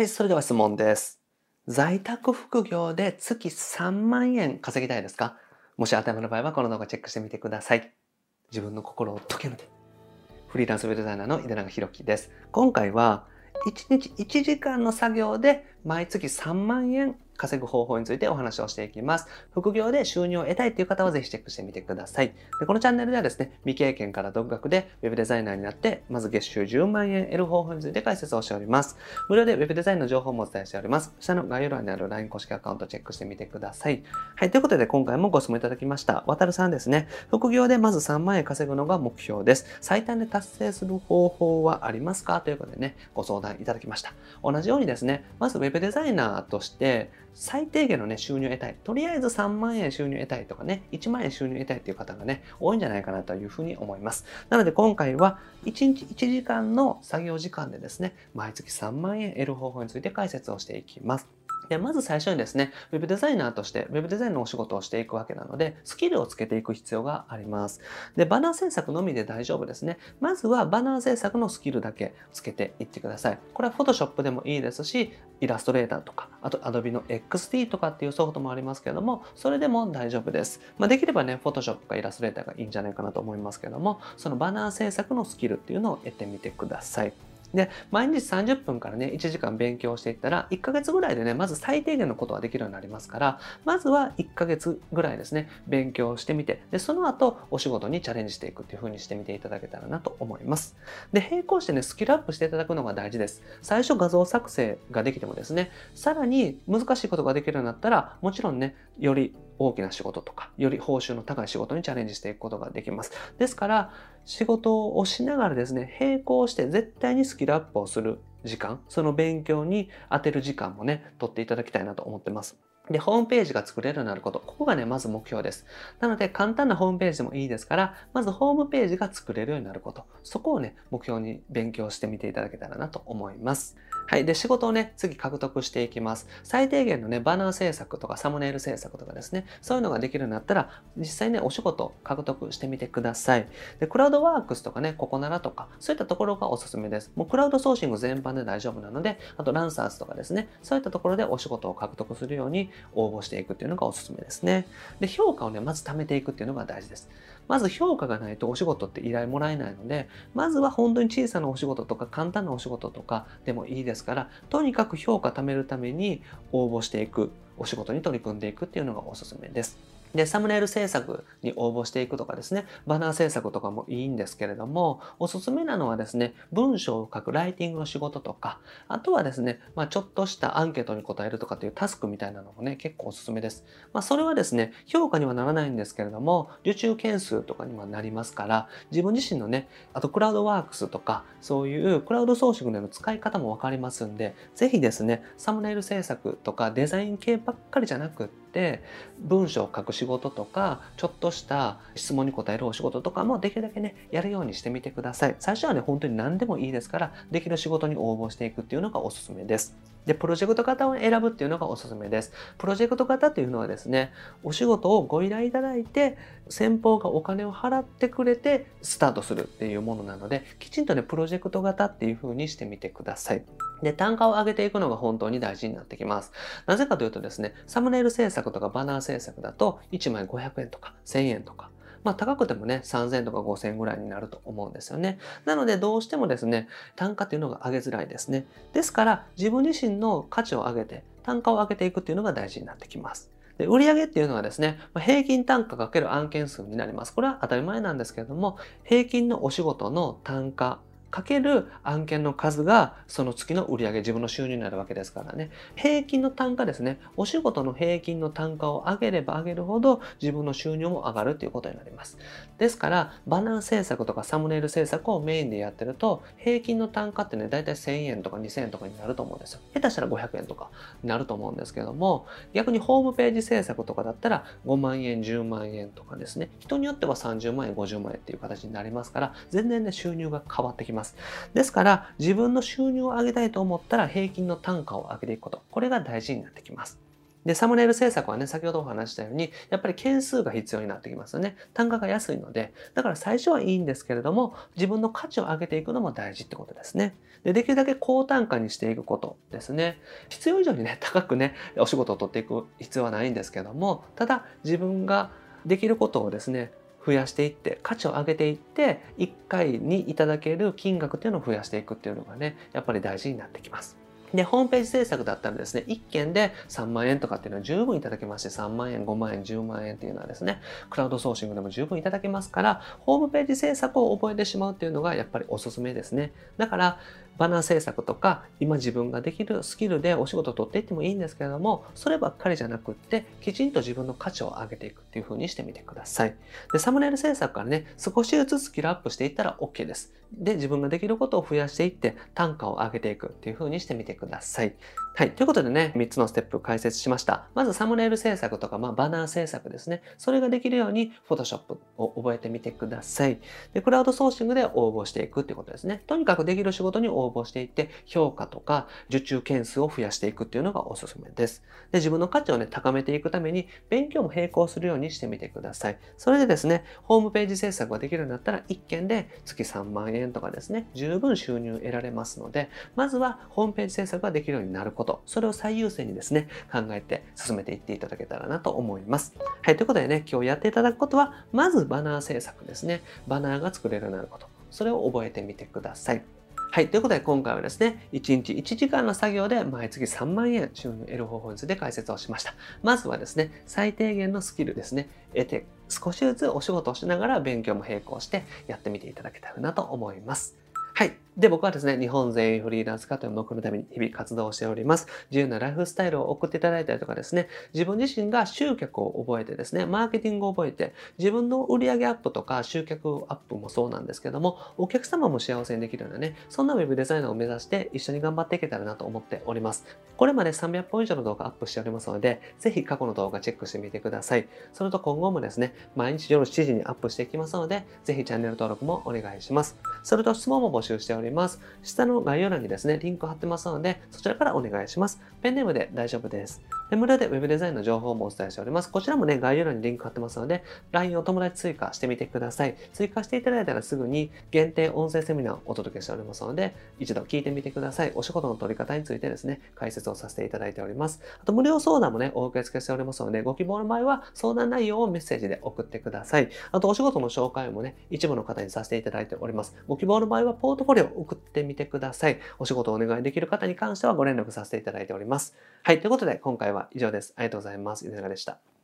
はい、それでは質問です。在宅副業で月3万円稼ぎたいですか？もし当てはまる場合はこの動画チェックしてみてください。自分の心を解け抜け。フリーランスウェブデザイナーの井出永弘樹です。今回は1日1時間の作業で毎月3万円稼ぐ方法についてお話をしていきます。副業で収入を得たいという方はぜひチェックしてみてください。でこのチャンネルではですね、未経験から独学で Web デザイナーになって、まず月収10万円得る方法について解説をしております。無料で Web デザインの情報もお伝えしております。下の概要欄にある LINE 公式アカウントチェックしてみてください。はい、ということで今回もご質問いただきました。渡るさんですね。副業でまず3万円稼ぐのが目標です。最短で達成する方法はありますか？ということでね、ご相談いただきました。同じようにですね、まず Web デザイナーとして最低限のね、収入を得たい。とりあえず3万円収入を得たいとかね、1万円収入を得たいっていう方がね、多いんじゃないかなというふうに思います。なので今回は1日1時間の作業時間でですね、毎月3万円得る方法について解説をしていきます。でまず最初にですね、ウェブデザイナーとして、ウェブデザインのお仕事をしていくわけなので、スキルをつけていく必要があります。で、バナー制作のみで大丈夫ですね。まずはバナー制作のスキルだけつけていってください。これは Photoshop でもいいですし、イラストレーターとか、あと Adobe の XD とかっていうソフトもありますけども、それでも大丈夫です。まあ、できればね、Photoshop かイラストレーターがいいんじゃないかなと思いますけども、そのバナー制作のスキルっていうのを得てみてください。で、毎日30分からね、1時間勉強していったら、1ヶ月ぐらいでね、まず最低限のことができるようになりますから、まずは1ヶ月ぐらいですね、勉強してみて、で、その後、お仕事にチャレンジしていくっていう風にしてみていただけたらなと思います。で、並行してね、スキルアップしていただくのが大事です。最初画像作成ができてもですね、さらに難しいことができるようになったら、もちろんね、より大きな仕事とか、より報酬の高い仕事にチャレンジしていくことができます。ですから、仕事をしながらですね、並行して絶対にスキルアップをする時間、その勉強に当てる時間もね、取っていただきたいなと思ってます。で、ホームページが作れるようになること。ここがね、まず目標です。なので、簡単なホームページでもいいですから、まずホームページが作れるようになること。そこをね、目標に勉強してみていただけたらなと思います。はい。で、仕事をね、次獲得していきます。最低限のね、バナー制作とかサムネイル制作とかですね、そういうのができるようになったら、実際ね、お仕事を獲得してみてください。で、クラウドワークスとかね、ココナラとか、そういったところがおすすめです。もうクラウドソーシング全般で大丈夫なので、あとランサーズとかですね、そういったところでお仕事を獲得するように応募していくっていうのがおすすめですね。で、評価をね、まず貯めていくっていうのが大事です。まず評価がないとお仕事って依頼もらえないので、まずは本当に小さなお仕事とか簡単なお仕事とかでもいいですから、とにかく評価貯めるために応募していく、お仕事に取り組んでいくっていうのがおすすめです。で、サムネイル制作に応募していくとかですね、バナー制作とかもいいんですけれども、おすすめなのはですね、文章を書くライティングの仕事とか、あとはですね、まあ、ちょっとしたアンケートに答えるとかっていうタスクみたいなのもね、結構おすすめです。まあ、それはですね、評価にはならないんですけれども、受注件数とかにもなりますから、自分自身のね、あとクラウドワークスとか、そういうクラウドソーシングでの使い方もわかりますんで、ぜひですね、サムネイル制作とかデザイン系ばっかりじゃなくて、文章を書く仕事とか、ちょっとした質問に答えるお仕事とかもできるだけね、やるようにしてみてください。最初はね、本当に何でもいいですから、できる仕事に応募していくっていうのがおすすめです。で、プロジェクト型を選ぶっていうのがおすすめです。プロジェクト型っていうのはですね、お仕事をご依頼いただいて、先方がお金を払ってくれてスタートするっていうものなので、きちんとね、プロジェクト型っていう風にしてみてください。で、単価を上げていくのが本当に大事になってきます。なぜかというとですね、サムネイル制作とかバナー制作だと1枚500円とか1000円とか、まあ高くてもね、3000とか5000ぐらいになると思うんですよね。なのでどうしてもですね、単価っていうのが上げづらいですね。ですから自分自身の価値を上げて、単価を上げていくっていうのが大事になってきます。で売上っていうのはですね、平均単価かける案件数になります。これは当たり前なんですけれども、平均のお仕事の単価かける案件の数がその月の売上自分の収入になるわけですからね。平均の単価ですね。お仕事の平均の単価を上げれば上げるほど自分の収入も上がるということになります。ですからバナー制作とかサムネイル制作をメインでやってると平均の単価ってね大体1000円とか2000円とかになると思うんですよ。下手したら500円とかになると思うんですけども逆にホームページ制作とかだったら5万円10万円とかですね。人によっては30万円50万円っていう形になりますから全然ね収入が変わってきます。ますですから自分の収入を上げたいと思ったら平均の単価を上げていくことこれが大事になってきますで、サムネイル制作はね、先ほどお話したように、やっぱり件数が必要になってきますよね。単価が安いので、だから最初はいいんですけれども、自分の価値を上げていくのも大事ってことですね。で、できるだけ高単価にしていくことですね。必要以上にね、高くね、お仕事を取っていく必要はないんですけども、ただ自分ができることをですね、増やしていって価値を上げていって1回にいただける金額っていうのを増やしていくっていうのがねやっぱり大事になってきます。で、ホームページ制作だったらですね、1件で3万円とかっていうのは十分いただけまして、3万円、5万円、10万円っていうのはですね、クラウドソーシングでも十分いただけますから、ホームページ制作を覚えてしまうっていうのがやっぱりおすすめですね。だから、バナー制作とか、今自分ができるスキルでお仕事を取っていってもいいんですけれども、そればっかりじゃなくって、きちんと自分の価値を上げていくっていう風にしてみてください。で、サムネイル制作からね、少しずつスキルアップしていったら OK です。で、自分ができることを増やしていって、単価を上げていくっていう風にしてみてください。はい。ということでね、3つのステップ解説しました。まずサムネイル制作とか、まあ、バナー制作ですね。それができるように、Photoshop を覚えてみてください。で、クラウドソーシングで応募していくってことですね。とにかくできる仕事に応募していって、評価とか受注件数を増やしていくっていうのがおすすめです。で、自分の価値をね、高めていくために、勉強も並行するようにしてみてください。それでですね、ホームページ制作ができるようになったら、1件で月3万円とかですね、十分収入得られますので、まずはホームページ制作ができるようになること、ことそれを最優先にですね、考えて進めていっていただけたらなと思います。はい、ということでね、今日やっていただくことは、まずバナー制作ですね。バナーが作れるようになること。それを覚えてみてください。はい。ということで今回はですね、1日1時間の作業で毎月3万円収入を得る方法について解説をしました。まずはですね、最低限のスキルですね、得て少しずつお仕事をしながら勉強も並行してやってみていただけたらなと思います。はい。で、僕はですね、日本全員フリーランス化という目標のために日々活動しております。自由なライフスタイルを送っていただいたりとかですね、自分自身が集客を覚えてですね、マーケティングを覚えて、自分の売上アップとか集客アップもそうなんですけども、お客様も幸せにできるようなね、そんなウェブデザイナーを目指して一緒に頑張っていけたらなと思っております。これまで300本以上の動画アップしておりますので、ぜひ過去の動画チェックしてみてください。それと今後もですね、毎日夜7時にアップしていきますので、ぜひチャンネル登録もお願いします。それと質問も募集しております。おります下の概要欄にですね、リンク貼ってますので、そちらからお願いします。ペンネームで大丈夫です。で無料で Web デザインの情報もお伝えしております。こちらもね、概要欄にリンク貼ってますので、LINE を友達追加してみてください。追加していただいたらすぐに限定音声セミナーをお届けしておりますので、一度聞いてみてください。お仕事の取り方についてですね、解説をさせていただいております。あと、無料相談もね、お受け付けしておりますので、ご希望の場合は相談内容をメッセージで送ってください。あと、お仕事の紹介もね、一部の方にさせていただいております。ご希望の場合は、ポートフォリオ送ってみてください。お仕事をお願いできる方に関してはご連絡させていただいております。はい、ということで、今回は以上です。ありがとうございます。いかがでした